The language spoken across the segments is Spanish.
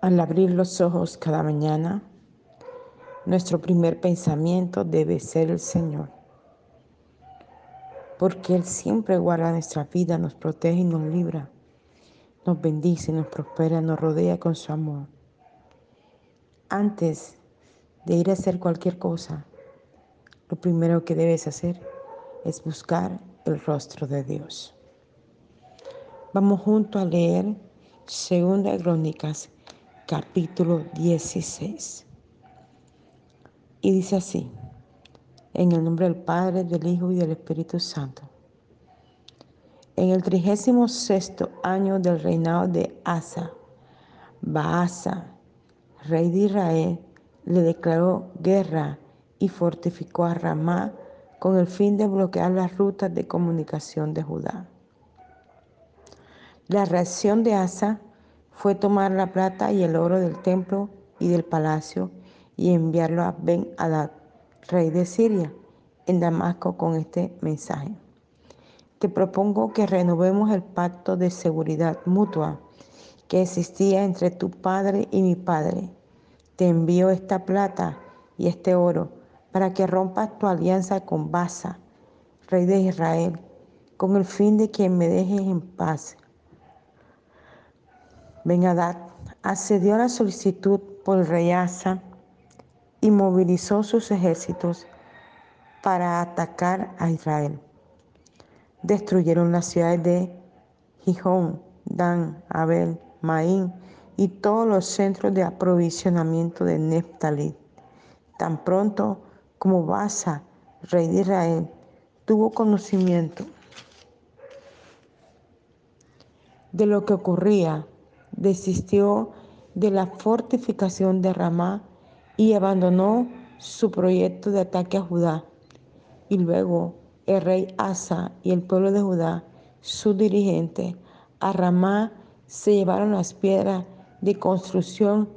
Al abrir los ojos cada mañana, nuestro primer pensamiento debe ser el Señor, porque Él siempre guarda nuestra vida, nos protege y nos libra, nos bendice, nos prospera, nos rodea con su amor. Antes de ir a hacer cualquier cosa, lo primero que debes hacer es buscar el rostro de Dios. Vamos juntos a leer Segunda Crónicas capítulo 16. Y dice así, en el nombre del Padre, del Hijo y del Espíritu Santo. En el trigésimo sexto año del reinado de Asa, Baasa, rey de Israel, le declaró guerra y fortificó a Ramá con el fin de bloquear las rutas de comunicación de Judá. La reacción de Asa fue tomar la plata y el oro del templo y del palacio y enviarlo a Ben Hadad, rey de Siria, en Damasco con este mensaje. Te propongo que renovemos el pacto de seguridad mutua que existía entre tu padre y mi padre. Te envío esta plata y este oro para que rompas tu alianza con Basa, rey de Israel, con el fin de que me dejes en paz Ben accedió a la solicitud por el rey Asa y movilizó sus ejércitos para atacar a Israel. Destruyeron las ciudades de Gijón, Dan, Abel, Maín y todos los centros de aprovisionamiento de Neftalí. Tan pronto como Basa, rey de Israel, tuvo conocimiento de lo que ocurría desistió de la fortificación de Ramá y abandonó su proyecto de ataque a Judá. Y luego el rey Asa y el pueblo de Judá, su dirigente, a Ramá se llevaron las piedras de construcción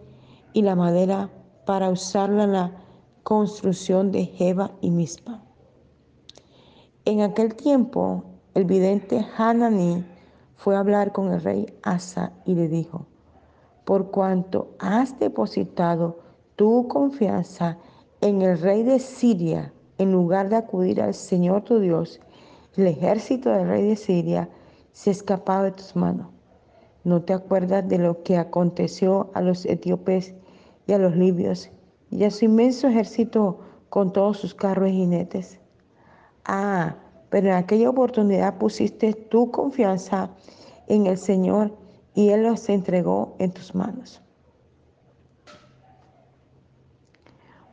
y la madera para usarla en la construcción de Jeba y Mispa. En aquel tiempo, el vidente Hananí fue a hablar con el rey Asa y le dijo, por cuanto has depositado tu confianza en el rey de Siria, en lugar de acudir al Señor tu Dios, el ejército del rey de Siria se escapaba de tus manos. ¿No te acuerdas de lo que aconteció a los etíopes y a los libios y a su inmenso ejército con todos sus carros y jinetes? Ah, pero en aquella oportunidad pusiste tu confianza en el Señor y Él los entregó en tus manos.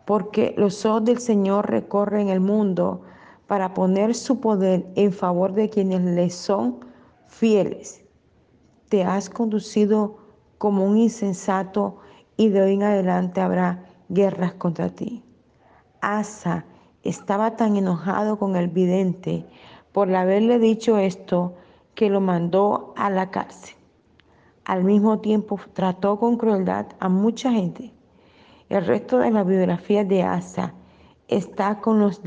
Porque los ojos del Señor recorren el mundo para poner su poder en favor de quienes le son fieles. Te has conducido como un insensato y de hoy en adelante habrá guerras contra ti. Asa estaba tan enojado con el vidente por haberle dicho esto que lo mandó a la cárcel. Al mismo tiempo trató con crueldad a mucha gente. El resto de la biografía de Asa está con los,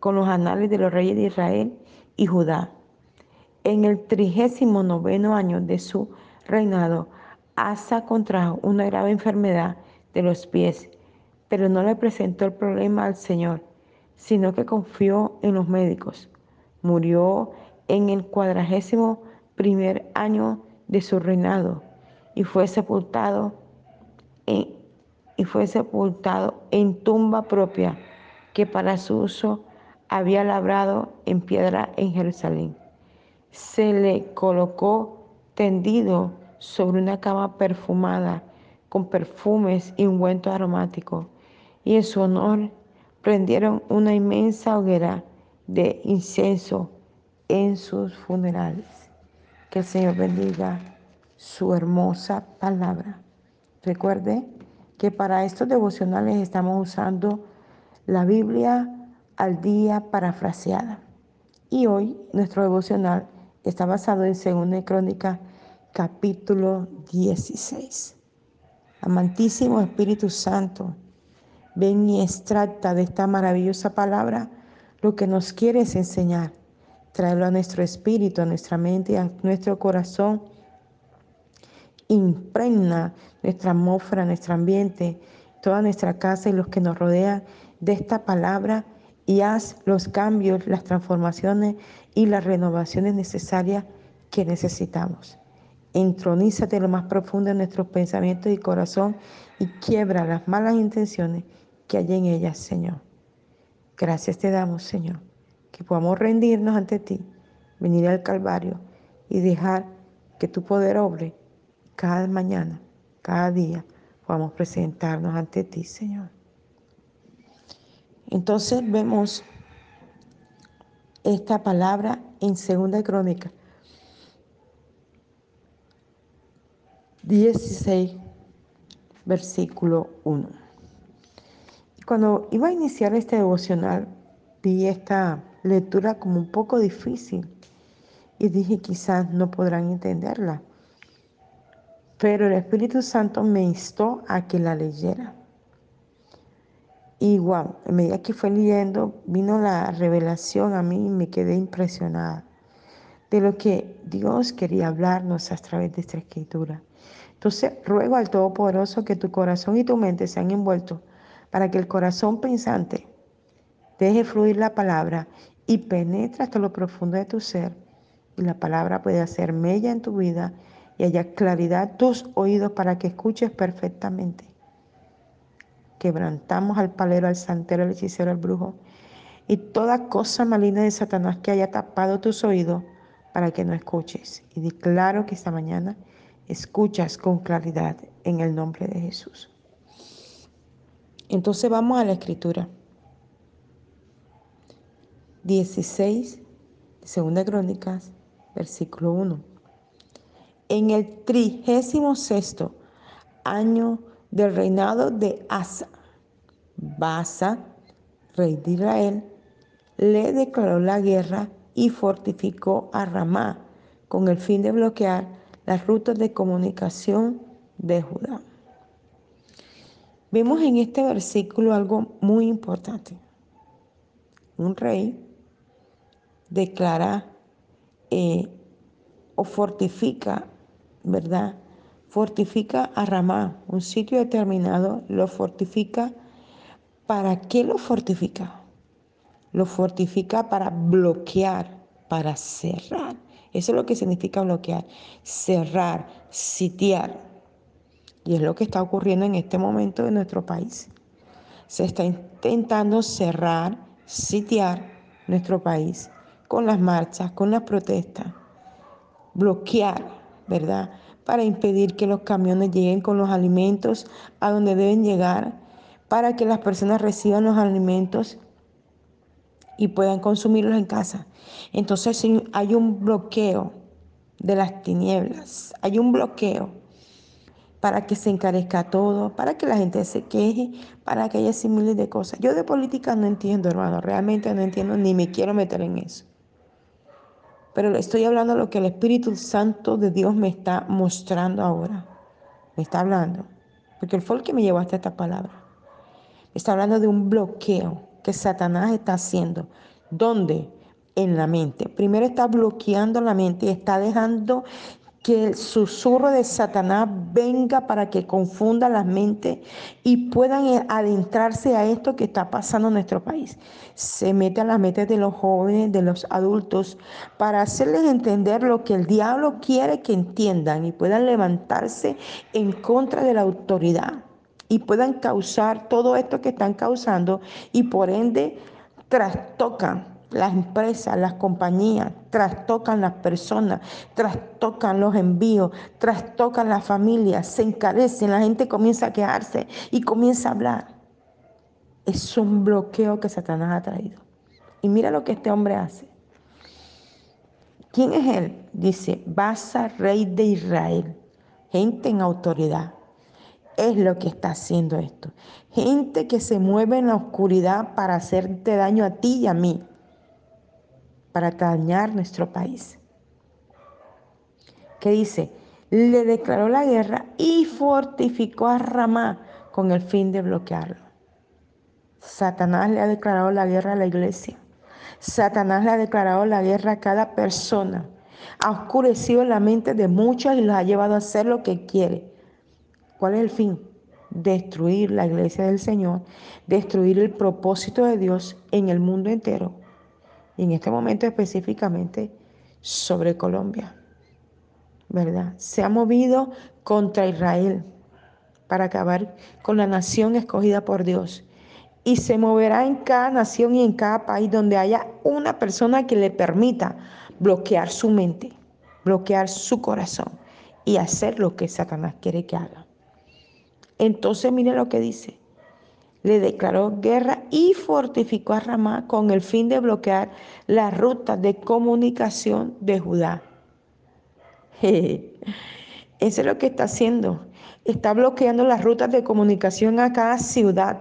con los anales de los reyes de Israel y Judá. En el trigésimo noveno año de su reinado, Asa contrajo una grave enfermedad de los pies, pero no le presentó el problema al Señor sino que confió en los médicos. Murió en el cuadragésimo primer año de su reinado y fue sepultado en, y fue sepultado en tumba propia que para su uso había labrado en piedra en Jerusalén. Se le colocó tendido sobre una cama perfumada con perfumes y ungüento aromático y en su honor prendieron una inmensa hoguera de incienso en sus funerales. Que el Señor bendiga su hermosa palabra. Recuerde que para estos devocionales estamos usando la Biblia al día parafraseada. Y hoy nuestro devocional está basado en 2 Crónica capítulo 16. Amantísimo Espíritu Santo, Ven y extracta de esta maravillosa palabra lo que nos quieres enseñar. Tráelo a nuestro espíritu, a nuestra mente, a nuestro corazón impregna nuestra atmósfera, nuestro ambiente, toda nuestra casa y los que nos rodean de esta palabra y haz los cambios, las transformaciones y las renovaciones necesarias que necesitamos. Entronízate lo más profundo de nuestros pensamientos y corazón y quiebra las malas intenciones que hay en ellas, Señor. Gracias te damos, Señor, que podamos rendirnos ante ti, venir al Calvario y dejar que tu poder obre cada mañana, cada día, podamos presentarnos ante ti, Señor. Entonces vemos esta palabra en Segunda Crónica 16, versículo 1. Cuando iba a iniciar este devocional, vi esta lectura como un poco difícil y dije quizás no podrán entenderla. Pero el Espíritu Santo me instó a que la leyera. Y wow, a medida que fue leyendo, vino la revelación a mí y me quedé impresionada de lo que Dios quería hablarnos a través de esta escritura. Entonces, ruego al Todopoderoso que tu corazón y tu mente sean envueltos para que el corazón pensante deje fluir la palabra y penetre hasta lo profundo de tu ser y la palabra pueda hacer mella en tu vida y haya claridad tus oídos para que escuches perfectamente quebrantamos al palero, al santero, al hechicero, al brujo y toda cosa maligna de Satanás que haya tapado tus oídos para que no escuches. Y declaro que esta mañana escuchas con claridad en el nombre de Jesús. Entonces vamos a la escritura. 16, segunda crónicas, versículo 1. En el trigésimo sexto año del reinado de Asa. Basa, rey de Israel, le declaró la guerra y fortificó a Ramá con el fin de bloquear las rutas de comunicación de Judá. Vemos en este versículo algo muy importante. Un rey declara eh, o fortifica, ¿verdad? fortifica a Ramá, un sitio determinado, lo fortifica. ¿Para qué lo fortifica? Lo fortifica para bloquear, para cerrar. Eso es lo que significa bloquear, cerrar, sitiar. Y es lo que está ocurriendo en este momento en nuestro país. Se está intentando cerrar, sitiar nuestro país con las marchas, con las protestas, bloquear, ¿verdad? para impedir que los camiones lleguen con los alimentos a donde deben llegar, para que las personas reciban los alimentos y puedan consumirlos en casa. Entonces hay un bloqueo de las tinieblas, hay un bloqueo para que se encarezca todo, para que la gente se queje, para que haya miles de cosas. Yo de política no entiendo, hermano, realmente no entiendo ni me quiero meter en eso. Pero estoy hablando de lo que el Espíritu Santo de Dios me está mostrando ahora. Me está hablando. Porque él fue el que me llevó hasta esta palabra. Está hablando de un bloqueo que Satanás está haciendo. ¿Dónde? En la mente. Primero está bloqueando la mente y está dejando que el susurro de Satanás venga para que confunda las mentes y puedan adentrarse a esto que está pasando en nuestro país. Se mete a las mentes de los jóvenes, de los adultos, para hacerles entender lo que el diablo quiere que entiendan y puedan levantarse en contra de la autoridad y puedan causar todo esto que están causando y por ende trastocan las empresas, las compañías, trastocan las personas, trastocan los envíos, trastocan las familias, se encarecen, la gente comienza a quejarse y comienza a hablar. Es un bloqueo que Satanás ha traído. Y mira lo que este hombre hace. ¿Quién es él? Dice, Basa, rey de Israel, gente en autoridad. Es lo que está haciendo esto. Gente que se mueve en la oscuridad para hacerte daño a ti y a mí para dañar nuestro país. ¿Qué dice? Le declaró la guerra y fortificó a Ramá con el fin de bloquearlo. Satanás le ha declarado la guerra a la iglesia. Satanás le ha declarado la guerra a cada persona Ha oscurecido la mente de muchos y los ha llevado a hacer lo que quiere. ¿Cuál es el fin? Destruir la iglesia del Señor, destruir el propósito de Dios en el mundo entero. Y en este momento específicamente sobre Colombia. ¿Verdad? Se ha movido contra Israel para acabar con la nación escogida por Dios. Y se moverá en cada nación y en cada país donde haya una persona que le permita bloquear su mente, bloquear su corazón y hacer lo que Satanás quiere que haga. Entonces mire lo que dice. Le declaró guerra y fortificó a Ramá con el fin de bloquear la ruta de comunicación de Judá. Eso es lo que está haciendo. Está bloqueando las rutas de comunicación a cada ciudad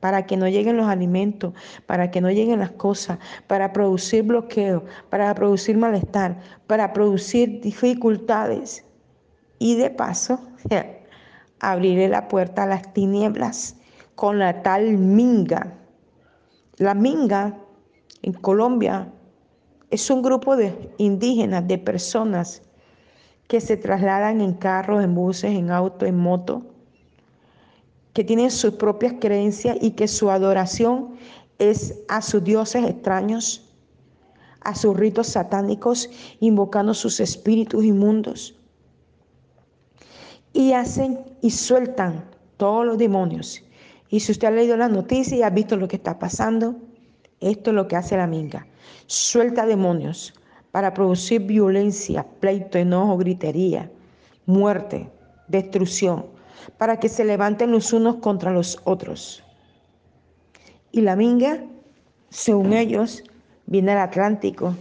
para que no lleguen los alimentos, para que no lleguen las cosas, para producir bloqueo, para producir malestar, para producir dificultades. Y de paso, abriré la puerta a las tinieblas con la tal minga. La minga en Colombia es un grupo de indígenas, de personas que se trasladan en carros, en buses, en autos, en moto, que tienen sus propias creencias y que su adoración es a sus dioses extraños, a sus ritos satánicos, invocando sus espíritus inmundos. Y hacen y sueltan todos los demonios. Y si usted ha leído las noticias y ha visto lo que está pasando, esto es lo que hace la minga. Suelta demonios, para producir violencia, pleito, enojo, gritería, muerte, destrucción, para que se levanten los unos contra los otros. Y la minga, según ellos, viene al Atlántico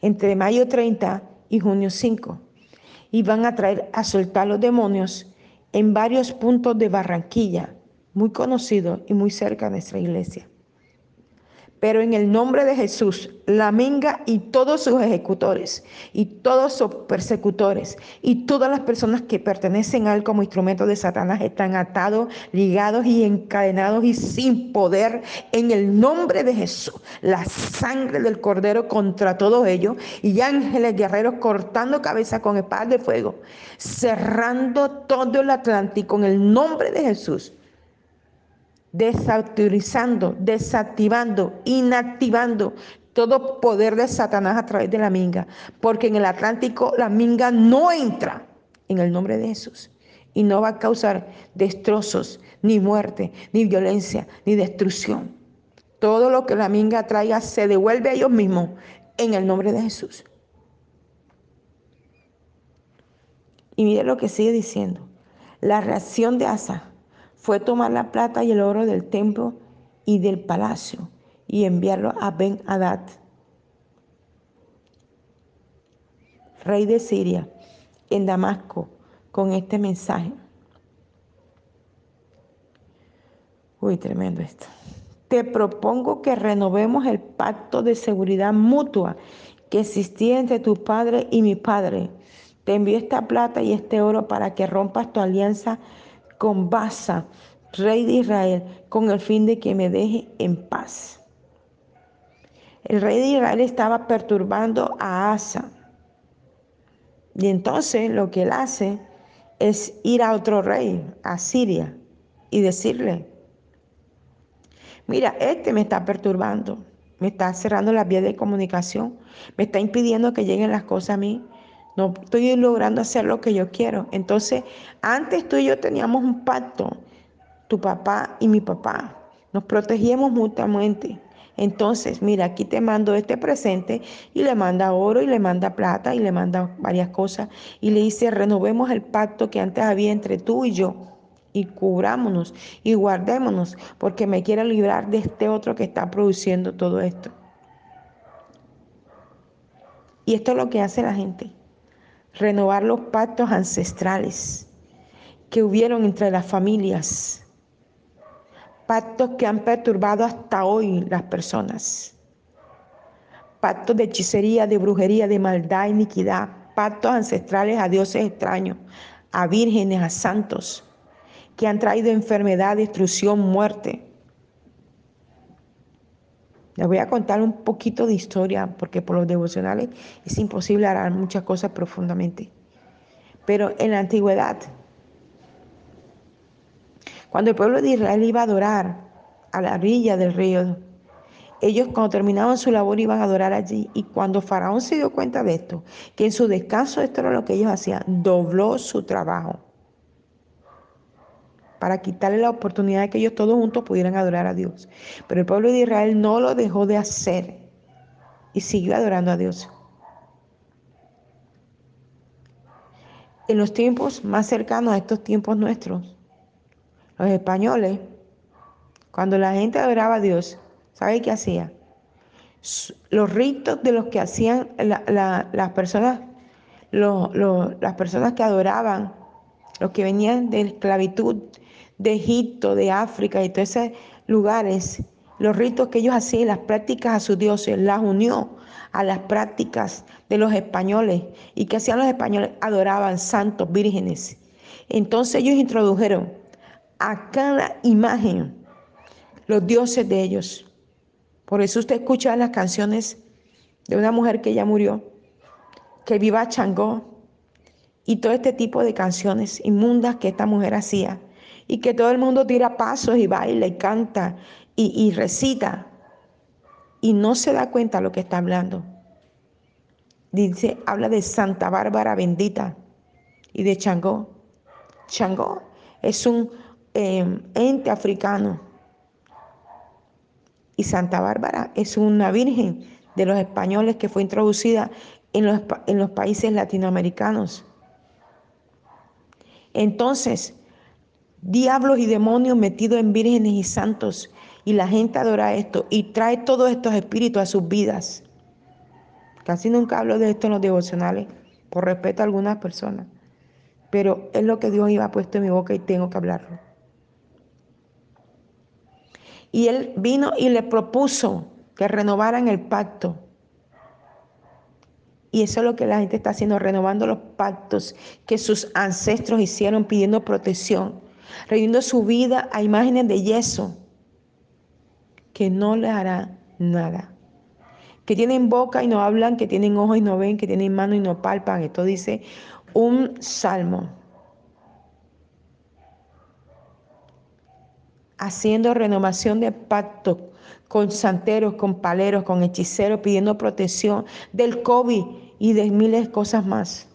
entre mayo 30 y junio 5 y van a traer a soltar los demonios en varios puntos de Barranquilla, muy conocidos y muy cerca de nuestra iglesia. Pero en el nombre de Jesús, la minga y todos sus ejecutores y todos sus persecutores y todas las personas que pertenecen a él como instrumento de Satanás están atados, ligados y encadenados y sin poder en el nombre de Jesús. La sangre del cordero contra todos ellos y ángeles guerreros cortando cabeza con espadas de fuego, cerrando todo el Atlántico en el nombre de Jesús desautorizando, desactivando, inactivando todo poder de Satanás a través de la minga, porque en el Atlántico la minga no entra en el nombre de Jesús y no va a causar destrozos, ni muerte, ni violencia, ni destrucción. Todo lo que la minga traiga se devuelve a ellos mismos en el nombre de Jesús. Y mire lo que sigue diciendo. La reacción de Asa fue tomar la plata y el oro del templo y del palacio y enviarlo a Ben Hadad, rey de Siria, en Damasco, con este mensaje. Uy, tremendo esto. Te propongo que renovemos el pacto de seguridad mutua que existía entre tu padre y mi padre. Te envío esta plata y este oro para que rompas tu alianza con Basa, rey de Israel, con el fin de que me deje en paz. El rey de Israel estaba perturbando a Asa. Y entonces lo que él hace es ir a otro rey, a Siria, y decirle, mira, este me está perturbando, me está cerrando las vías de comunicación, me está impidiendo que lleguen las cosas a mí, no estoy logrando hacer lo que yo quiero. Entonces, antes tú y yo teníamos un pacto, tu papá y mi papá. Nos protegíamos mutuamente. Entonces, mira, aquí te mando este presente y le manda oro y le manda plata y le manda varias cosas y le dice, renovemos el pacto que antes había entre tú y yo y cubrámonos y guardémonos porque me quiere librar de este otro que está produciendo todo esto. Y esto es lo que hace la gente renovar los pactos ancestrales que hubieron entre las familias, pactos que han perturbado hasta hoy las personas, pactos de hechicería, de brujería, de maldad, iniquidad, pactos ancestrales a dioses extraños, a vírgenes, a santos, que han traído enfermedad, destrucción, muerte. Les voy a contar un poquito de historia, porque por los devocionales es imposible hablar muchas cosas profundamente. Pero en la antigüedad, cuando el pueblo de Israel iba a adorar a la orilla del río, ellos cuando terminaban su labor iban a adorar allí. Y cuando Faraón se dio cuenta de esto, que en su descanso esto era lo que ellos hacían, dobló su trabajo para quitarle la oportunidad de que ellos todos juntos pudieran adorar a Dios. Pero el pueblo de Israel no lo dejó de hacer y siguió adorando a Dios. En los tiempos más cercanos a estos tiempos nuestros, los españoles, cuando la gente adoraba a Dios, ¿sabe qué hacía? Los ritos de los que hacían las personas, las personas que adoraban, los que venían de esclavitud, de Egipto, de África y todos esos lugares, los ritos que ellos hacían, las prácticas a sus dioses, las unió a las prácticas de los españoles. ¿Y que hacían los españoles? Adoraban santos, vírgenes. Entonces ellos introdujeron a cada imagen los dioses de ellos. Por eso usted escucha las canciones de una mujer que ya murió, que viva Changó, y todo este tipo de canciones inmundas que esta mujer hacía y que todo el mundo tira pasos y baila y canta y, recita y no se da cuenta lo que está hablando. Dice, habla de Santa Bárbara bendita y de Changó. Changó es un eh, ente africano y Santa Bárbara es una virgen de los españoles que fue introducida en los, en los países latinoamericanos. Entonces, diablos y demonios metidos en vírgenes y santos. Y la gente adora esto y trae todos estos espíritus a sus vidas. Casi nunca hablo de esto en los devocionales, por respeto a algunas personas. Pero es lo que Dios iba puesto en mi boca y tengo que hablarlo. Y él vino y le propuso que renovaran el pacto. Y eso es lo que la gente está haciendo, renovando los pactos que sus ancestros hicieron pidiendo protección rendiendo su vida a imágenes de yeso que no le hará nada. Que tienen boca y no hablan, que tienen ojos y no ven, que tienen mano y no palpan. Esto dice un salmo. Haciendo renovación de pacto con santeros, con paleros, con hechiceros, pidiendo protección del COVID y de miles de cosas más.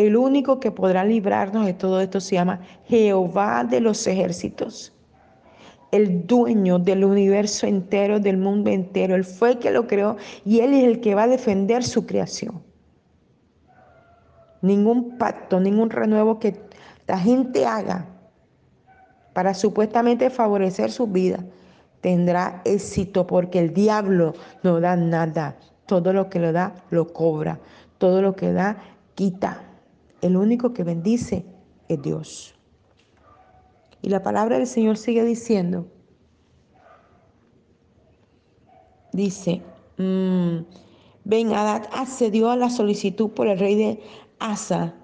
El único que podrá librarnos de todo esto se llama Jehová de los ejércitos. El dueño del universo entero, del mundo entero. Él fue el que lo creó y Él es el que va a defender su creación. Ningún pacto, ningún renuevo que la gente haga para supuestamente favorecer su vida tendrá éxito porque el diablo no da nada. Todo lo que lo da, lo cobra. Todo lo que da, quita. El único que bendice es Dios. Y la palabra del Señor sigue diciendo, dice, mm, Ben Hadad accedió a la solicitud por el rey de Asa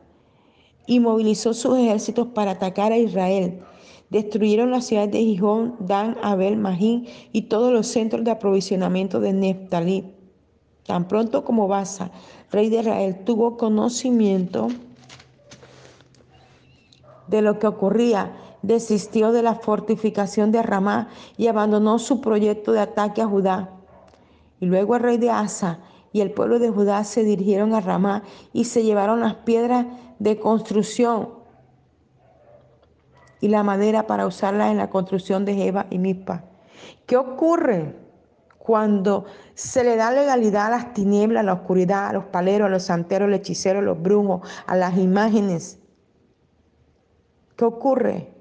y movilizó sus ejércitos para atacar a Israel. Destruyeron las ciudades de Gijón, Dan, Abel, Magín y todos los centros de aprovisionamiento de Neftalí. Tan pronto como Basa, rey de Israel, tuvo conocimiento de lo que ocurría, desistió de la fortificación de Ramá y abandonó su proyecto de ataque a Judá. Y luego el rey de Asa y el pueblo de Judá se dirigieron a Ramá y se llevaron las piedras de construcción y la madera para usarla en la construcción de Jeba y Mispa. ¿Qué ocurre cuando se le da legalidad a las tinieblas, a la oscuridad, a los paleros, a los santeros, a los hechiceros, a los brujos, a las imágenes? ¿Qué ocurre?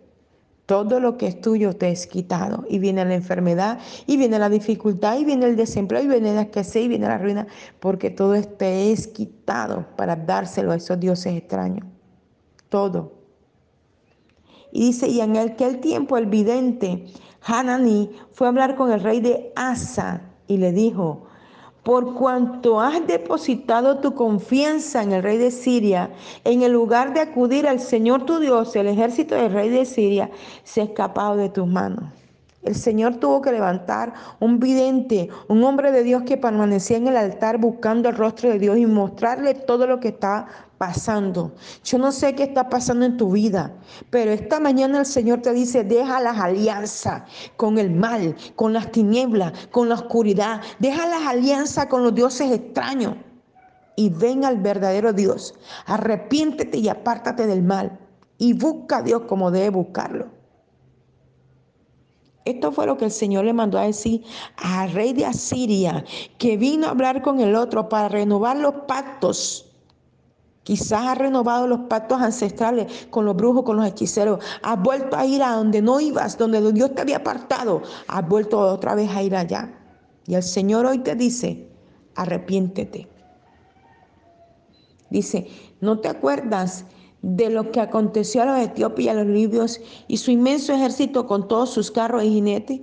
Todo lo que es tuyo te es quitado y viene la enfermedad y viene la dificultad y viene el desempleo y viene la escasez y viene la ruina porque todo te es quitado para dárselo a esos dioses extraños. Todo. Y dice, y en aquel tiempo el vidente Hanani fue a hablar con el rey de Asa y le dijo, por cuanto has depositado tu confianza en el rey de Siria, en el lugar de acudir al Señor tu Dios, el ejército del rey de Siria se ha escapado de tus manos. El Señor tuvo que levantar un vidente, un hombre de Dios que permanecía en el altar buscando el rostro de Dios y mostrarle todo lo que está pasando. Yo no sé qué está pasando en tu vida, pero esta mañana el Señor te dice, deja las alianzas con el mal, con las tinieblas, con la oscuridad. Deja las alianzas con los dioses extraños y ven al verdadero Dios. Arrepiéntete y apártate del mal y busca a Dios como debe buscarlo. Esto fue lo que el Señor le mandó a decir al rey de Asiria, que vino a hablar con el otro para renovar los pactos. Quizás ha renovado los pactos ancestrales con los brujos, con los hechiceros. Has vuelto a ir a donde no ibas, donde Dios te había apartado. Has vuelto otra vez a ir allá. Y el Señor hoy te dice, arrepiéntete. Dice, ¿no te acuerdas de lo que aconteció a los etíopes y a los libios y su inmenso ejército con todos sus carros y jinetes?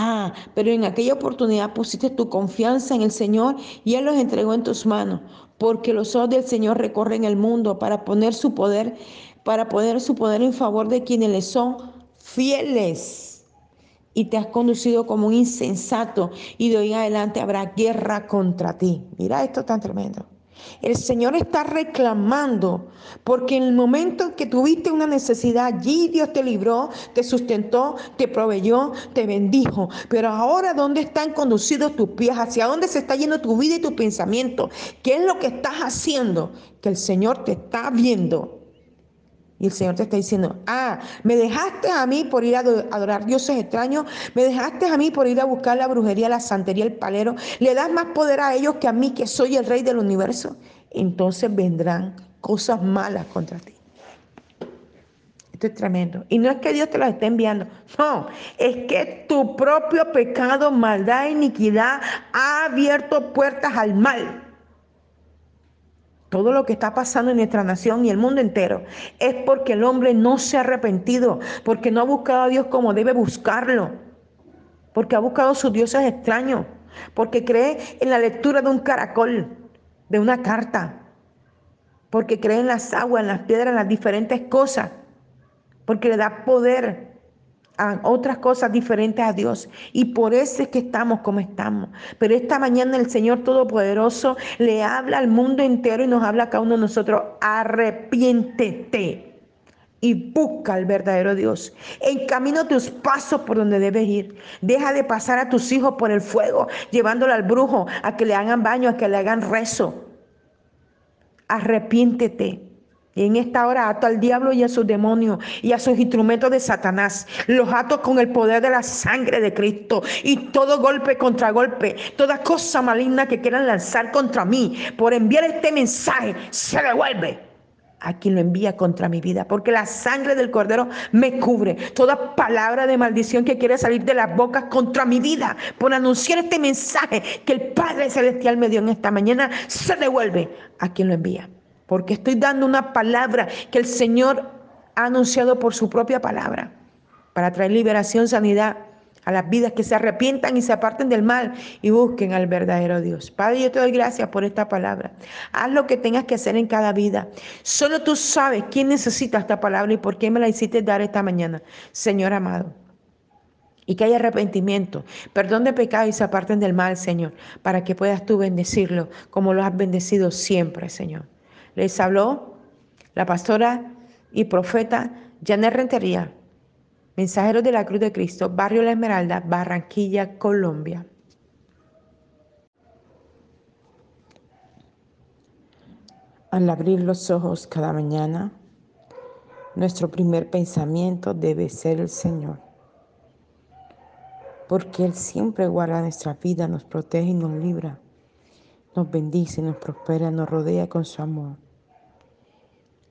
Ah, pero en aquella oportunidad pusiste tu confianza en el Señor y Él los entregó en tus manos, porque los ojos del Señor recorren el mundo para poner su poder, para poner su poder en favor de quienes le son fieles. Y te has conducido como un insensato y de hoy en adelante habrá guerra contra ti. Mira esto tan tremendo. El Señor está reclamando porque en el momento en que tuviste una necesidad, allí Dios te libró, te sustentó, te proveyó, te bendijo. Pero ahora, ¿dónde están conducidos tus pies? ¿Hacia dónde se está yendo tu vida y tu pensamiento? ¿Qué es lo que estás haciendo? Que el Señor te está viendo y el Señor te está diciendo, ah, me dejaste a mí por ir a adorar dioses extraños, me dejaste a mí por ir a buscar la brujería, la santería, el palero, le das más poder a ellos que a mí, que soy el rey del universo. Entonces vendrán cosas malas contra ti. Esto es tremendo. Y no es que Dios te las esté enviando, no, es que tu propio pecado, maldad, iniquidad ha abierto puertas al mal todo lo que está pasando en nuestra nación y el mundo entero, es porque el hombre no se ha arrepentido, porque no ha buscado a Dios como debe buscarlo, porque ha buscado sus dioses extraños, porque cree en la lectura de un caracol, de una carta, porque cree en las aguas, en las piedras, en las diferentes cosas, porque le da poder a otras cosas diferentes a Dios. Y por eso es que estamos como estamos. Pero esta mañana el Señor Todopoderoso le habla al mundo entero y nos habla a cada uno de nosotros, arrepiéntete y busca al verdadero Dios. Encamina tus pasos por donde debes ir. Deja de pasar a tus hijos por el fuego, llevándolo al brujo, a que le hagan baño, a que le hagan rezo. Arrepiéntete en esta hora ato al diablo y a sus demonios y a sus instrumentos de Satanás. Los ato con el poder de la sangre de Cristo. Y todo golpe contra golpe, toda cosa maligna que quieran lanzar contra mí por enviar este mensaje, se devuelve a quien lo envía contra mi vida, porque la sangre del cordero me cubre. Toda palabra de maldición que quiere salir de las bocas contra mi vida, por anunciar este mensaje que el Padre Celestial me dio en esta mañana, se devuelve a quien lo envía porque estoy dando una palabra que el Señor ha anunciado por su propia palabra, para traer liberación, sanidad a las vidas que se arrepientan y se aparten del mal y busquen al verdadero Dios. Padre, yo te doy gracias por esta palabra. Haz lo que tengas que hacer en cada vida. Solo tú sabes quién necesita esta palabra y por qué me la hiciste dar esta mañana, Señor amado y que haya arrepentimiento, perdón de pecado y se aparten del mal, Señor, para que puedas tú bendecirlo como lo has bendecido siempre, Señor. Les habló la pastora y profeta Janet Rentería, mensajero de la Cruz de Cristo, Barrio La Esmeralda, Barranquilla, Colombia. Al abrir los ojos cada mañana, nuestro primer pensamiento debe ser el Señor, porque Él siempre guarda nuestra vida, nos protege y nos libra, nos bendice, nos prospera, nos rodea con su amor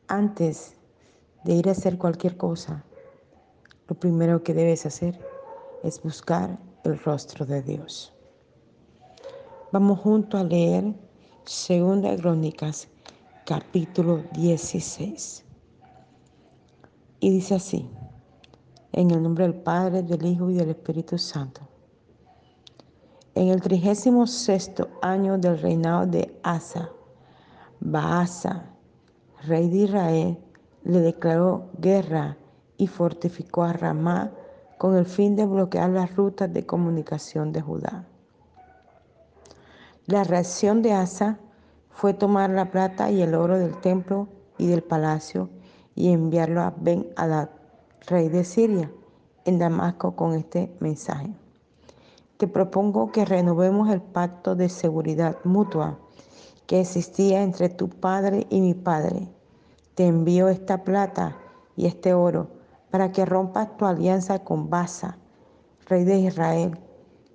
antes de ir a hacer cualquier cosa, lo primero que debes hacer es buscar el rostro de Dios. Vamos juntos a leer Segunda Crónicas, capítulo 16. Y dice así, en el nombre del Padre, del Hijo y del Espíritu Santo. En el trigésimo sexto año del reinado de Asa, Baasa, rey de Israel, le declaró guerra y fortificó a Ramá con el fin de bloquear las rutas de comunicación de Judá. La reacción de Asa fue tomar la plata y el oro del templo y del palacio y enviarlo a Ben Hadad, rey de Siria, en Damasco con este mensaje. Te propongo que renovemos el pacto de seguridad mutua que existía entre tu padre y mi padre. Te envío esta plata y este oro para que rompas tu alianza con Basa, rey de Israel,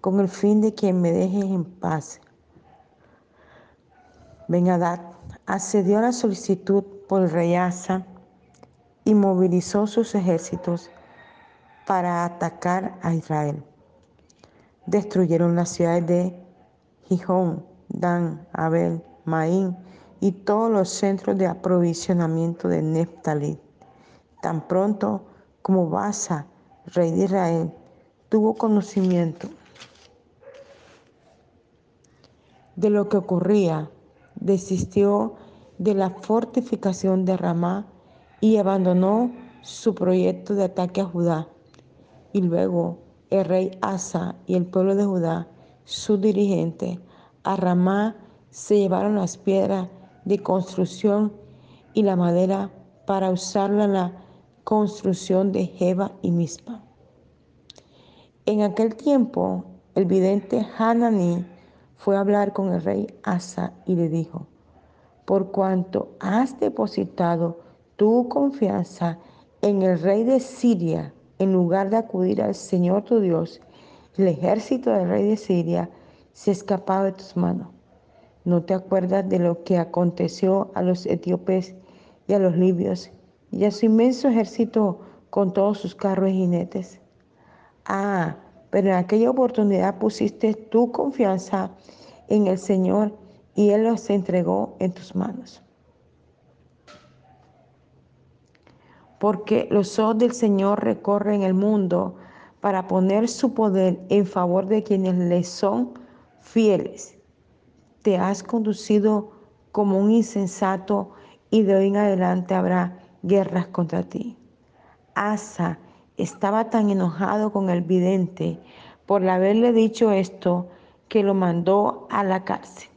con el fin de que me dejes en paz. Ben Hadad accedió a la solicitud por el rey Asa y movilizó sus ejércitos para atacar a Israel. Destruyeron las ciudades de Gijón, Dan, Abel, Maín y todos los centros de aprovisionamiento de Neftalí. Tan pronto como Basa, rey de Israel, tuvo conocimiento de lo que ocurría, desistió de la fortificación de Ramá y abandonó su proyecto de ataque a Judá. Y luego el rey Asa y el pueblo de Judá, su dirigente, a Ramá se llevaron las piedras de construcción y la madera para usarla en la construcción de Jeba y Mispa. En aquel tiempo, el vidente Hananí fue a hablar con el rey Asa y le dijo, por cuanto has depositado tu confianza en el rey de Siria, en lugar de acudir al Señor tu Dios, el ejército del rey de Siria se ha escapado de tus manos. ¿No te acuerdas de lo que aconteció a los etíopes y a los libios y a su inmenso ejército con todos sus carros y jinetes? Ah, pero en aquella oportunidad pusiste tu confianza en el Señor y Él los entregó en tus manos. Porque los ojos del Señor recorren el mundo para poner su poder en favor de quienes le son fieles. Te has conducido como un insensato y de hoy en adelante habrá guerras contra ti. Asa estaba tan enojado con el vidente por haberle dicho esto que lo mandó a la cárcel.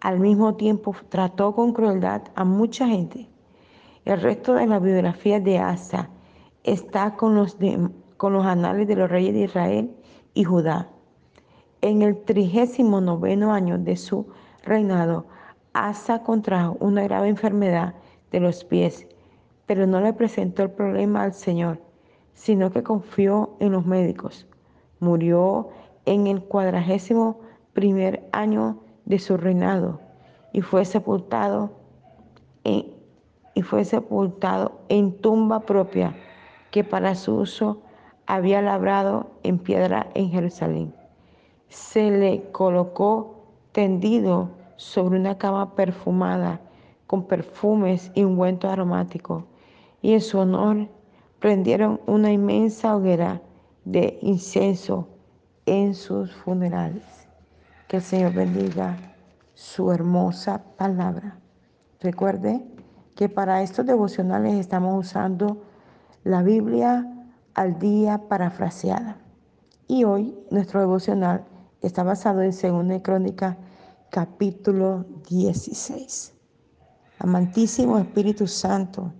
Al mismo tiempo trató con crueldad a mucha gente. El resto de la biografía de Asa está con los, con los anales de los reyes de Israel y Judá. En el trigésimo noveno año de su reinado, Asa contrajo una grave enfermedad de los pies, pero no le presentó el problema al Señor, sino que confió en los médicos. Murió en el cuadragésimo primer año de su reinado y fue sepultado en, y fue sepultado en tumba propia que para su uso había labrado en piedra en Jerusalén. Se le colocó tendido sobre una cama perfumada con perfumes y ungüento aromático y en su honor prendieron una inmensa hoguera de incienso en sus funerales. Que el Señor bendiga su hermosa palabra. Recuerde que para estos devocionales estamos usando la Biblia al día parafraseada. Y hoy nuestro devocional está basado en 2 Crónica capítulo 16. Amantísimo Espíritu Santo,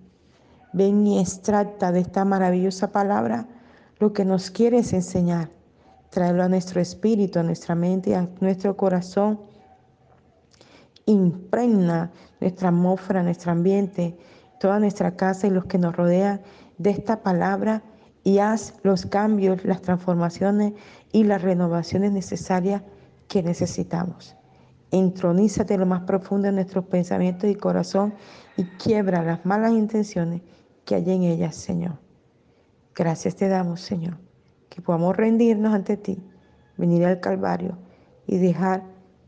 ven y extracta de esta maravillosa palabra lo que nos quieres enseñar. Tráelo a nuestro espíritu, a nuestra mente, a nuestro corazón impregna nuestra atmósfera, nuestro ambiente, toda nuestra casa y los que nos rodean de esta palabra y haz los cambios, las transformaciones y las renovaciones necesarias que necesitamos. Entronízate lo más profundo de nuestros pensamientos y corazón y quiebra las malas intenciones que hay en ellas, Señor. Gracias te damos, Señor, que podamos rendirnos ante ti, venir al Calvario y dejar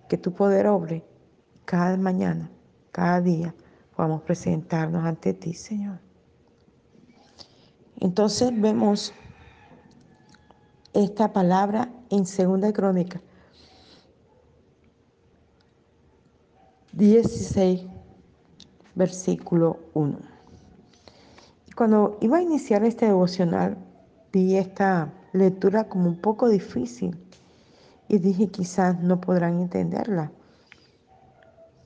que tu poder obre cada mañana, cada día, podamos presentarnos ante ti, Señor. Entonces vemos esta palabra en Segunda Crónica 16, versículo 1. Y cuando iba a iniciar este devocional, vi esta lectura como un poco difícil y dije quizás no podrán entenderla.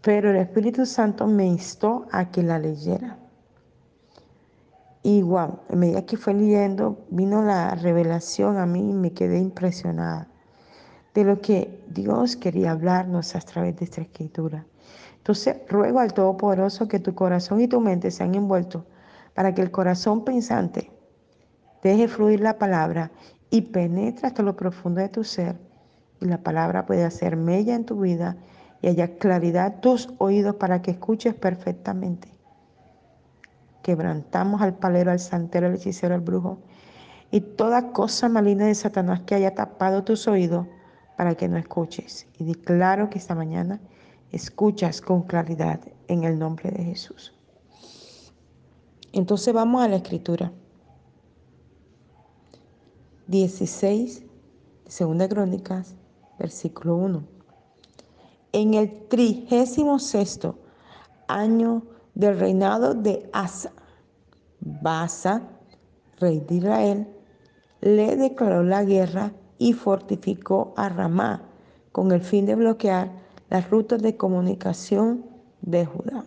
Pero el Espíritu Santo me instó a que la leyera. Y wow, medida que fue leyendo, vino la revelación a mí y me quedé impresionada de lo que Dios quería hablarnos a través de esta escritura. Entonces, ruego al Todopoderoso que tu corazón y tu mente sean envueltos para que el corazón pensante deje fluir la palabra y penetre hasta lo profundo de tu ser y la palabra puede hacer mella en tu vida y haya claridad tus oídos para que escuches perfectamente. Quebrantamos al palero, al santero, al hechicero, al brujo y toda cosa maligna de Satanás que haya tapado tus oídos para que no escuches. Y declaro que esta mañana escuchas con claridad en el nombre de Jesús. Entonces vamos a la escritura. 16, segunda crónicas, versículo 1. En el trigésimo sexto año del reinado de Asa, Basa, rey de Israel, le declaró la guerra y fortificó a Ramá con el fin de bloquear las rutas de comunicación de Judá.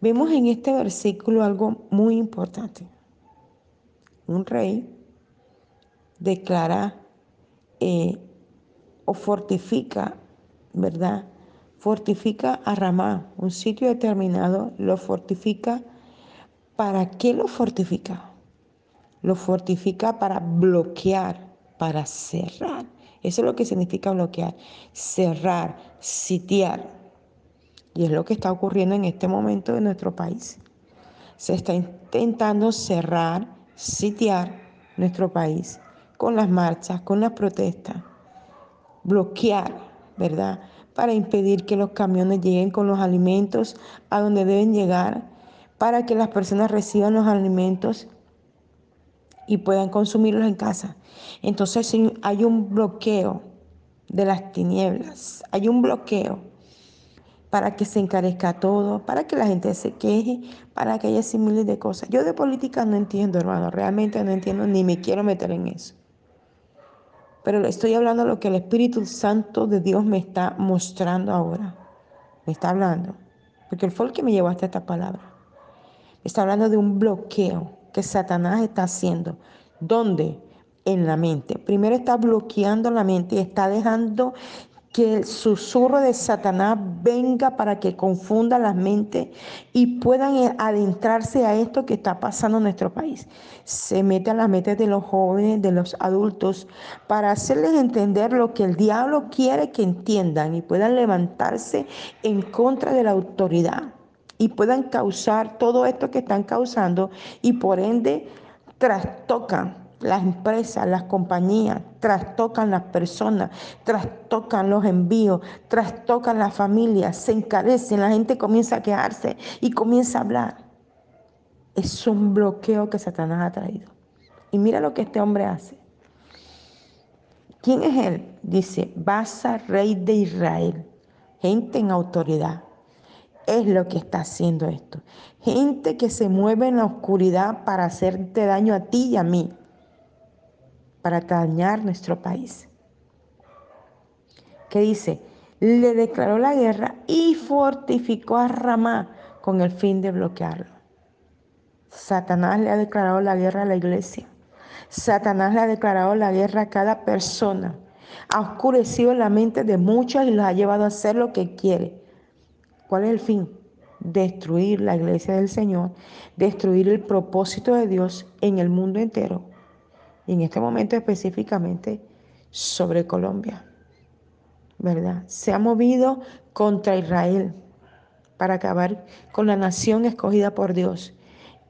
Vemos en este versículo algo muy importante. Un rey declara eh, o fortifica, ¿verdad? Fortifica a Ramá, un sitio determinado, lo fortifica. ¿Para qué lo fortifica? Lo fortifica para bloquear, para cerrar. Eso es lo que significa bloquear, cerrar, sitiar. Y es lo que está ocurriendo en este momento en nuestro país. Se está intentando cerrar, sitiar nuestro país con las marchas, con las protestas, bloquear, ¿verdad? Para impedir que los camiones lleguen con los alimentos a donde deben llegar, para que las personas reciban los alimentos y puedan consumirlos en casa. Entonces hay un bloqueo de las tinieblas, hay un bloqueo para que se encarezca todo, para que la gente se queje, para que haya miles de cosas. Yo de política no entiendo, hermano, realmente no entiendo ni me quiero meter en eso. Pero estoy hablando de lo que el Espíritu Santo de Dios me está mostrando ahora. Me está hablando. Porque él fue el que me llevó hasta esta palabra. Me está hablando de un bloqueo que Satanás está haciendo. ¿Dónde? En la mente. Primero está bloqueando la mente y está dejando que el susurro de Satanás venga para que confunda las mentes y puedan adentrarse a esto que está pasando en nuestro país. Se mete a las mentes de los jóvenes, de los adultos, para hacerles entender lo que el diablo quiere que entiendan y puedan levantarse en contra de la autoridad y puedan causar todo esto que están causando y por ende trastocan las empresas, las compañías, trastocan las personas, trastocan los envíos, trastocan las familias, se encarecen, la gente comienza a quejarse y comienza a hablar. Es un bloqueo que Satanás ha traído. Y mira lo que este hombre hace. ¿Quién es él? Dice, Basa, rey de Israel, gente en autoridad. Es lo que está haciendo esto. Gente que se mueve en la oscuridad para hacerte daño a ti y a mí para dañar nuestro país. ¿Qué dice? Le declaró la guerra y fortificó a Ramá con el fin de bloquearlo. Satanás le ha declarado la guerra a la iglesia. Satanás le ha declarado la guerra a cada persona. Ha oscurecido la mente de muchos y los ha llevado a hacer lo que quiere. ¿Cuál es el fin? Destruir la iglesia del Señor, destruir el propósito de Dios en el mundo entero y en este momento específicamente sobre Colombia, ¿verdad? Se ha movido contra Israel para acabar con la nación escogida por Dios.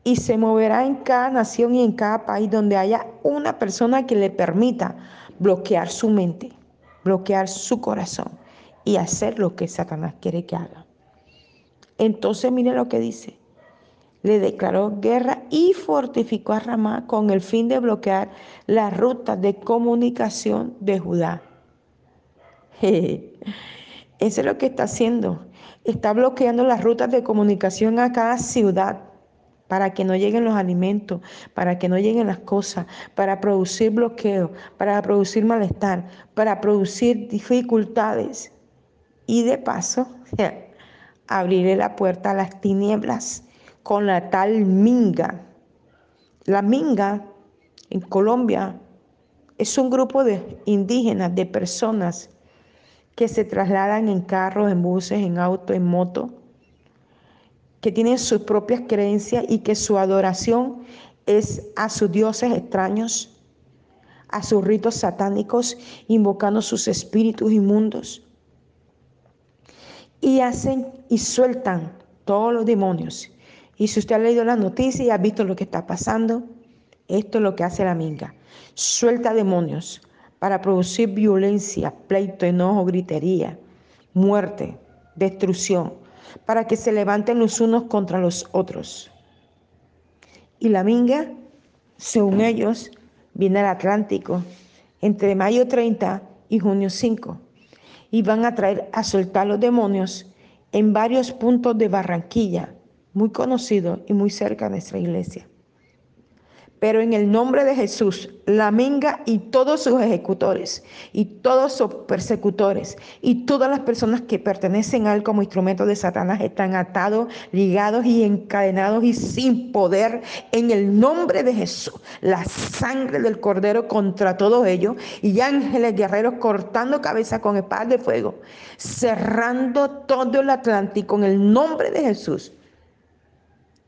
Y se moverá en cada nación y en cada país donde haya una persona que le permita bloquear su mente, bloquear su corazón y hacer lo que Satanás quiere que haga. Entonces mire lo que dice le declaró guerra y fortificó a Ramá con el fin de bloquear la ruta de comunicación de Judá. Eso es lo que está haciendo. Está bloqueando las rutas de comunicación a cada ciudad, para que no lleguen los alimentos, para que no lleguen las cosas, para producir bloqueo, para producir malestar, para producir dificultades. Y de paso, abriré la puerta a las tinieblas con la tal minga. La minga en Colombia es un grupo de indígenas, de personas que se trasladan en carros, en buses, en autos, en moto, que tienen sus propias creencias y que su adoración es a sus dioses extraños, a sus ritos satánicos, invocando sus espíritus inmundos. Y hacen y sueltan todos los demonios. Y si usted ha leído la noticia y ha visto lo que está pasando, esto es lo que hace la minga. Suelta demonios para producir violencia, pleito, enojo, gritería, muerte, destrucción, para que se levanten los unos contra los otros. Y la minga, según ellos, viene al Atlántico entre mayo 30 y junio 5 y van a traer a soltar los demonios en varios puntos de Barranquilla, muy conocidos y muy cerca de nuestra iglesia. Pero en el nombre de Jesús, la minga y todos sus ejecutores y todos sus persecutores y todas las personas que pertenecen a él como instrumento de Satanás están atados, ligados y encadenados y sin poder en el nombre de Jesús. La sangre del cordero contra todos ellos y ángeles guerreros cortando cabeza con espadas de fuego, cerrando todo el Atlántico en el nombre de Jesús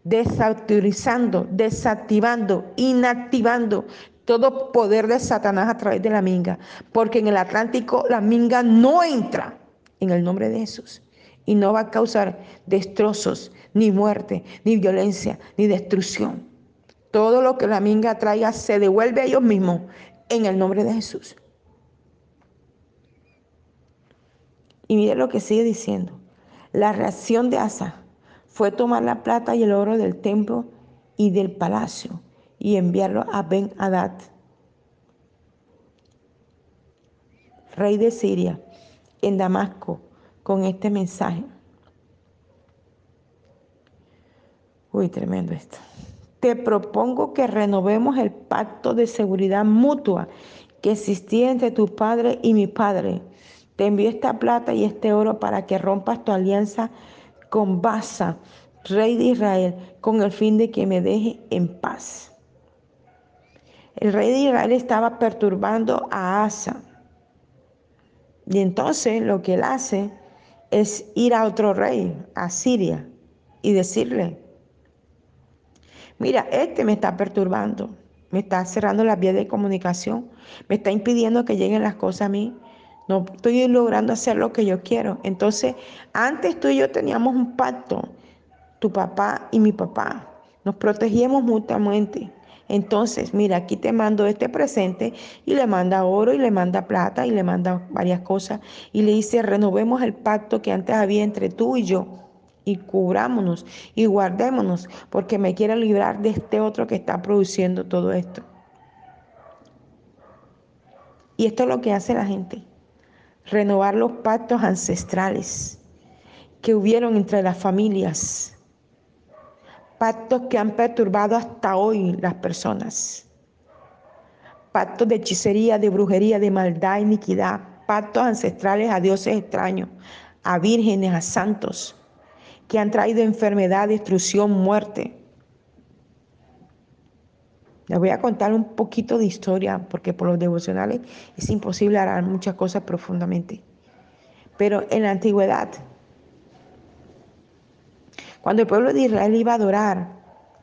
desautorizando, desactivando, inactivando todo poder de Satanás a través de la minga, porque en el Atlántico la minga no entra en el nombre de Jesús y no va a causar destrozos, ni muerte, ni violencia, ni destrucción. Todo lo que la minga traiga se devuelve a ellos mismos en el nombre de Jesús. Y mire lo que sigue diciendo. La reacción de Asa fue tomar la plata y el oro del templo y del palacio y enviarlo a Ben Hadad, rey de Siria, en Damasco, con este mensaje. Uy, tremendo esto. Te propongo que renovemos el pacto de seguridad mutua que existía entre tu padre y mi padre. Te envío esta plata y este oro para que rompas tu alianza con Basa, rey de Israel, con el fin de que me deje en paz. El rey de Israel estaba perturbando a Asa. Y entonces lo que él hace es ir a otro rey, a Siria, y decirle, mira, este me está perturbando, me está cerrando las vías de comunicación, me está impidiendo que lleguen las cosas a mí, no estoy logrando hacer lo que yo quiero. Entonces, antes tú y yo teníamos un pacto, tu papá y mi papá. Nos protegíamos mutuamente. Entonces, mira, aquí te mando este presente y le manda oro y le manda plata y le manda varias cosas y le dice, renovemos el pacto que antes había entre tú y yo y cubrámonos y guardémonos porque me quiero librar de este otro que está produciendo todo esto. Y esto es lo que hace la gente renovar los pactos ancestrales que hubieron entre las familias, pactos que han perturbado hasta hoy las personas, pactos de hechicería, de brujería, de maldad, iniquidad, pactos ancestrales a dioses extraños, a vírgenes, a santos, que han traído enfermedad, destrucción, muerte. Les voy a contar un poquito de historia, porque por los devocionales es imposible hablar muchas cosas profundamente. Pero en la antigüedad, cuando el pueblo de Israel iba a adorar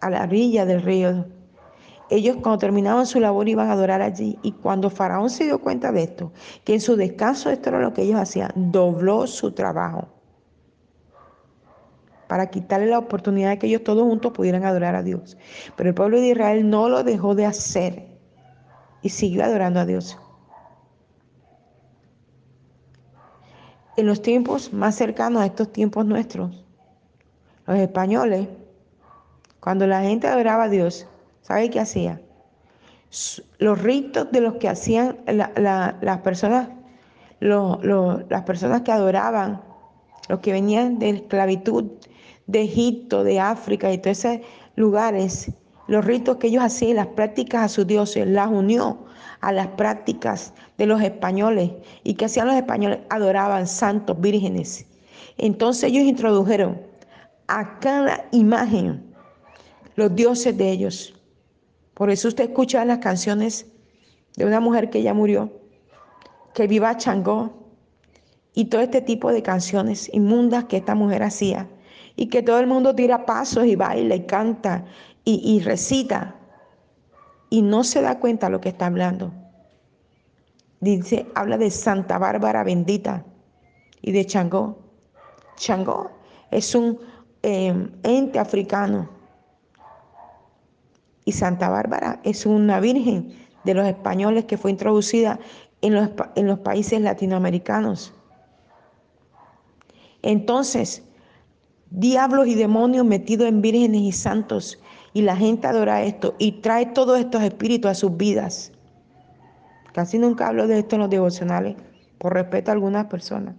a la orilla del río, ellos cuando terminaban su labor iban a adorar allí. Y cuando Faraón se dio cuenta de esto, que en su descanso esto era lo que ellos hacían, dobló su trabajo para quitarle la oportunidad de que ellos todos juntos pudieran adorar a Dios. Pero el pueblo de Israel no lo dejó de hacer y siguió adorando a Dios. En los tiempos más cercanos a estos tiempos nuestros, los españoles, cuando la gente adoraba a Dios, ¿sabe qué hacía? Los ritos de los que hacían las personas, las personas que adoraban, los que venían de esclavitud, de Egipto, de África y todos esos lugares, los ritos que ellos hacían, las prácticas a sus dioses, las unió a las prácticas de los españoles. ¿Y que hacían los españoles? Adoraban santos, vírgenes. Entonces ellos introdujeron a cada imagen los dioses de ellos. Por eso usted escucha las canciones de una mujer que ya murió, que viva Changó y todo este tipo de canciones inmundas que esta mujer hacía y que todo el mundo tira pasos y baila y canta y, y recita y no se da cuenta lo que está hablando. Dice, habla de Santa Bárbara bendita y de Changó. Changó es un eh, ente africano y Santa Bárbara es una virgen de los españoles que fue introducida en los, en los países latinoamericanos. Entonces, diablos y demonios metidos en vírgenes y santos, y la gente adora esto y trae todos estos espíritus a sus vidas. Casi nunca hablo de esto en los devocionales, por respeto a algunas personas,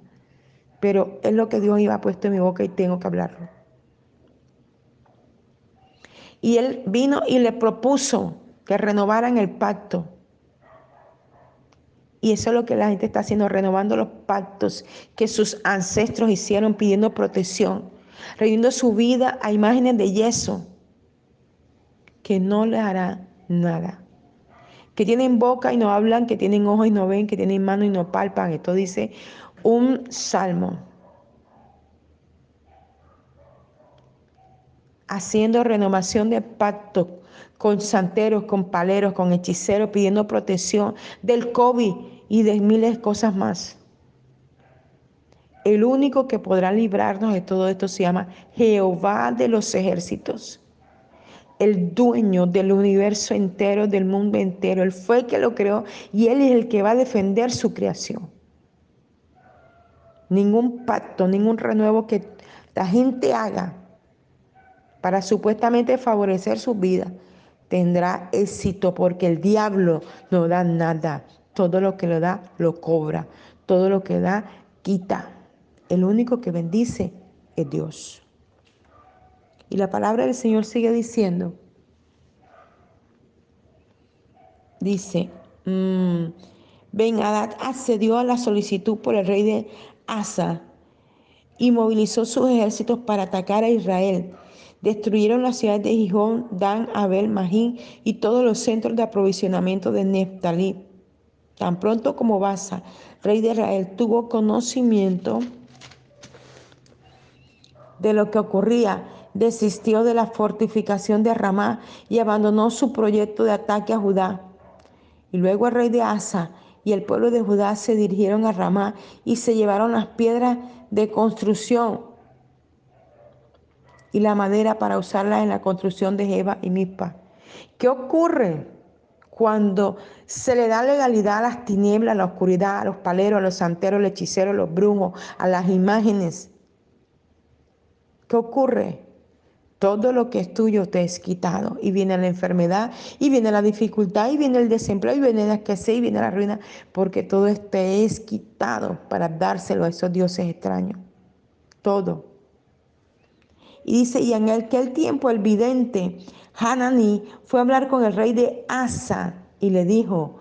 pero es lo que Dios iba puesto en mi boca y tengo que hablarlo. Y él vino y le propuso que renovaran el pacto. Y eso es lo que la gente está haciendo, renovando los pactos que sus ancestros hicieron pidiendo protección, rendiendo su vida a imágenes de yeso, que no le hará nada. Que tienen boca y no hablan, que tienen ojos y no ven, que tienen mano y no palpan. Esto dice un salmo. haciendo renovación de pacto con santeros, con paleros, con hechiceros, pidiendo protección del COVID y de miles de cosas más. El único que podrá librarnos de todo esto se llama Jehová de los ejércitos, el dueño del universo entero, del mundo entero. Él fue el que lo creó y Él es el que va a defender su creación. Ningún pacto, ningún renuevo que la gente haga para supuestamente favorecer su vida, tendrá éxito porque el diablo no da nada. Todo lo que le da, lo cobra. Todo lo que da, quita. El único que bendice es Dios. Y la palabra del Señor sigue diciendo, dice, mm, Ben Hadad accedió a la solicitud por el rey de Asa y movilizó sus ejércitos para atacar a Israel Destruyeron las ciudades de Gijón, Dan, Abel, Magín y todos los centros de aprovisionamiento de Neftalí. Tan pronto como Basa, rey de Israel, tuvo conocimiento de lo que ocurría, desistió de la fortificación de Ramá y abandonó su proyecto de ataque a Judá. Y luego el rey de Asa y el pueblo de Judá se dirigieron a Ramá y se llevaron las piedras de construcción y la madera para usarla en la construcción de Jeba y Mispa. ¿Qué ocurre cuando se le da legalidad a las tinieblas, a la oscuridad, a los paleros, a los santeros, a los hechiceros, a los brujos, a las imágenes? ¿Qué ocurre? Todo lo que es tuyo te es quitado. Y viene la enfermedad, y viene la dificultad, y viene el desempleo, y viene la escasez, y viene la ruina, porque todo esto es quitado para dárselo a esos dioses extraños. Todo. Y dice, y en aquel tiempo el vidente Hanani fue a hablar con el rey de Asa y le dijo,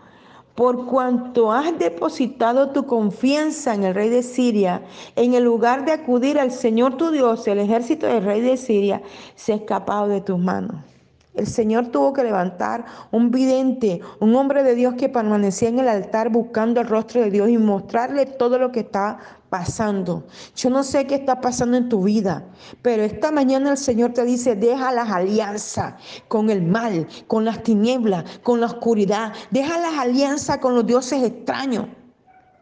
por cuanto has depositado tu confianza en el rey de Siria, en el lugar de acudir al Señor tu Dios, el ejército del rey de Siria se ha escapado de tus manos. El Señor tuvo que levantar un vidente, un hombre de Dios que permanecía en el altar buscando el rostro de Dios y mostrarle todo lo que está pasando. Yo no sé qué está pasando en tu vida, pero esta mañana el Señor te dice, deja las alianzas con el mal, con las tinieblas, con la oscuridad. Deja las alianzas con los dioses extraños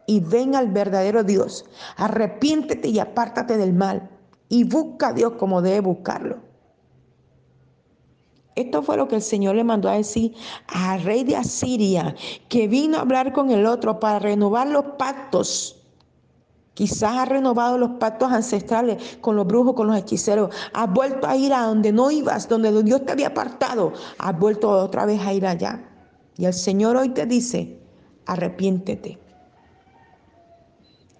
y ven al verdadero Dios. Arrepiéntete y apártate del mal y busca a Dios como debe buscarlo. Esto fue lo que el Señor le mandó a decir al rey de Asiria, que vino a hablar con el otro para renovar los pactos. Quizás ha renovado los pactos ancestrales con los brujos, con los hechiceros. Has vuelto a ir a donde no ibas, donde Dios te había apartado. Has vuelto otra vez a ir allá. Y el Señor hoy te dice, arrepiéntete.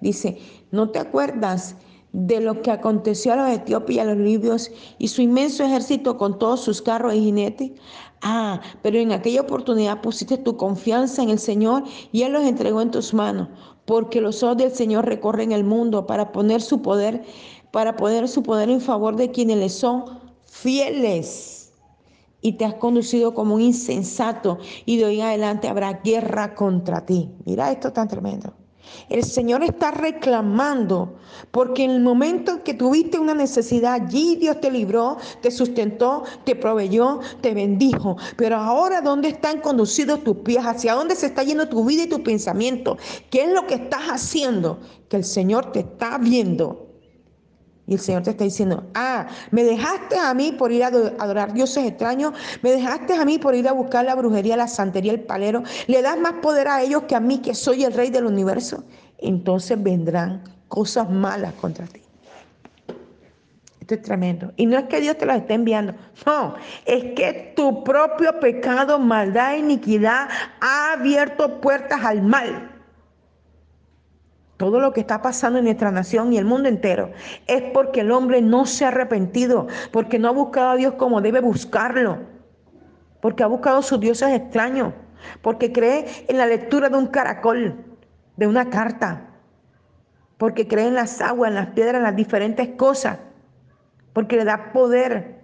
Dice, ¿no te acuerdas de lo que aconteció a los etíopes y a los libios y su inmenso ejército con todos sus carros y jinetes? Ah, pero en aquella oportunidad pusiste tu confianza en el Señor y Él los entregó en tus manos, porque los ojos del Señor recorren el mundo para poner su poder, para poner su poder en favor de quienes le son fieles. Y te has conducido como un insensato y de hoy en adelante habrá guerra contra ti. Mira esto tan tremendo. El Señor está reclamando porque en el momento en que tuviste una necesidad, allí Dios te libró, te sustentó, te proveyó, te bendijo. Pero ahora, ¿dónde están conducidos tus pies? ¿Hacia dónde se está yendo tu vida y tu pensamiento? ¿Qué es lo que estás haciendo? Que el Señor te está viendo. Y el Señor te está diciendo, ah, me dejaste a mí por ir a adorar dioses extraños, me dejaste a mí por ir a buscar la brujería, la santería, el palero, le das más poder a ellos que a mí que soy el rey del universo. Entonces vendrán cosas malas contra ti. Esto es tremendo. Y no es que Dios te las esté enviando, no, es que tu propio pecado, maldad, iniquidad ha abierto puertas al mal todo lo que está pasando en nuestra nación y el mundo entero, es porque el hombre no se ha arrepentido, porque no ha buscado a Dios como debe buscarlo, porque ha buscado sus dioses extraños, porque cree en la lectura de un caracol, de una carta, porque cree en las aguas, en las piedras, en las diferentes cosas, porque le da poder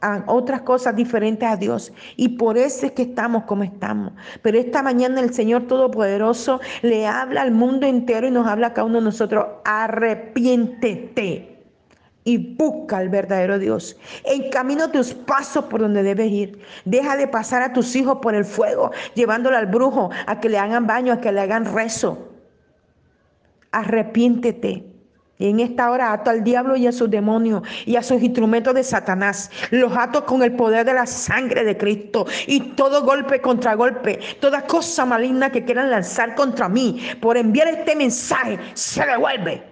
a otras cosas diferentes a Dios. Y por eso es que estamos como estamos. Pero esta mañana el Señor Todopoderoso le habla al mundo entero y nos habla a cada uno de nosotros, arrepiéntete y busca al verdadero Dios. Encamina tus pasos por donde debes ir. Deja de pasar a tus hijos por el fuego, llevándolo al brujo, a que le hagan baño, a que le hagan rezo. Arrepiéntete en esta hora ato al diablo y a sus demonios y a sus instrumentos de Satanás. Los ato con el poder de la sangre de Cristo. Y todo golpe contra golpe, toda cosa maligna que quieran lanzar contra mí por enviar este mensaje, se devuelve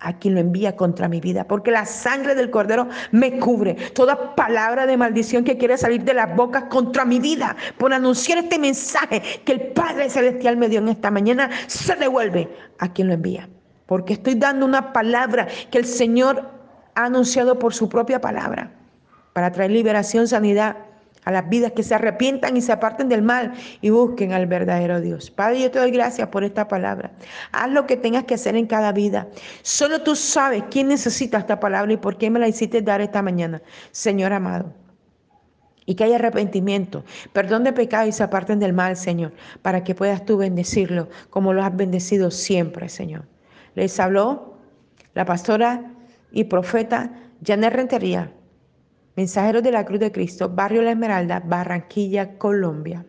a quien lo envía contra mi vida, porque la sangre del cordero me cubre. Toda palabra de maldición que quiere salir de las bocas contra mi vida, por anunciar este mensaje que el Padre Celestial me dio en esta mañana, se devuelve a quien lo envía porque estoy dando una palabra que el Señor ha anunciado por su propia palabra, para traer liberación, sanidad a las vidas que se arrepientan y se aparten del mal y busquen al verdadero Dios. Padre, yo te doy gracias por esta palabra. Haz lo que tengas que hacer en cada vida. Solo tú sabes quién necesita esta palabra y por qué me la hiciste dar esta mañana, Señor amado. Y que haya arrepentimiento, perdón de pecado y se aparten del mal, Señor, para que puedas tú bendecirlo como lo has bendecido siempre, Señor. Les habló la pastora y profeta Janet Rentería, mensajero de la Cruz de Cristo, Barrio La Esmeralda, Barranquilla, Colombia.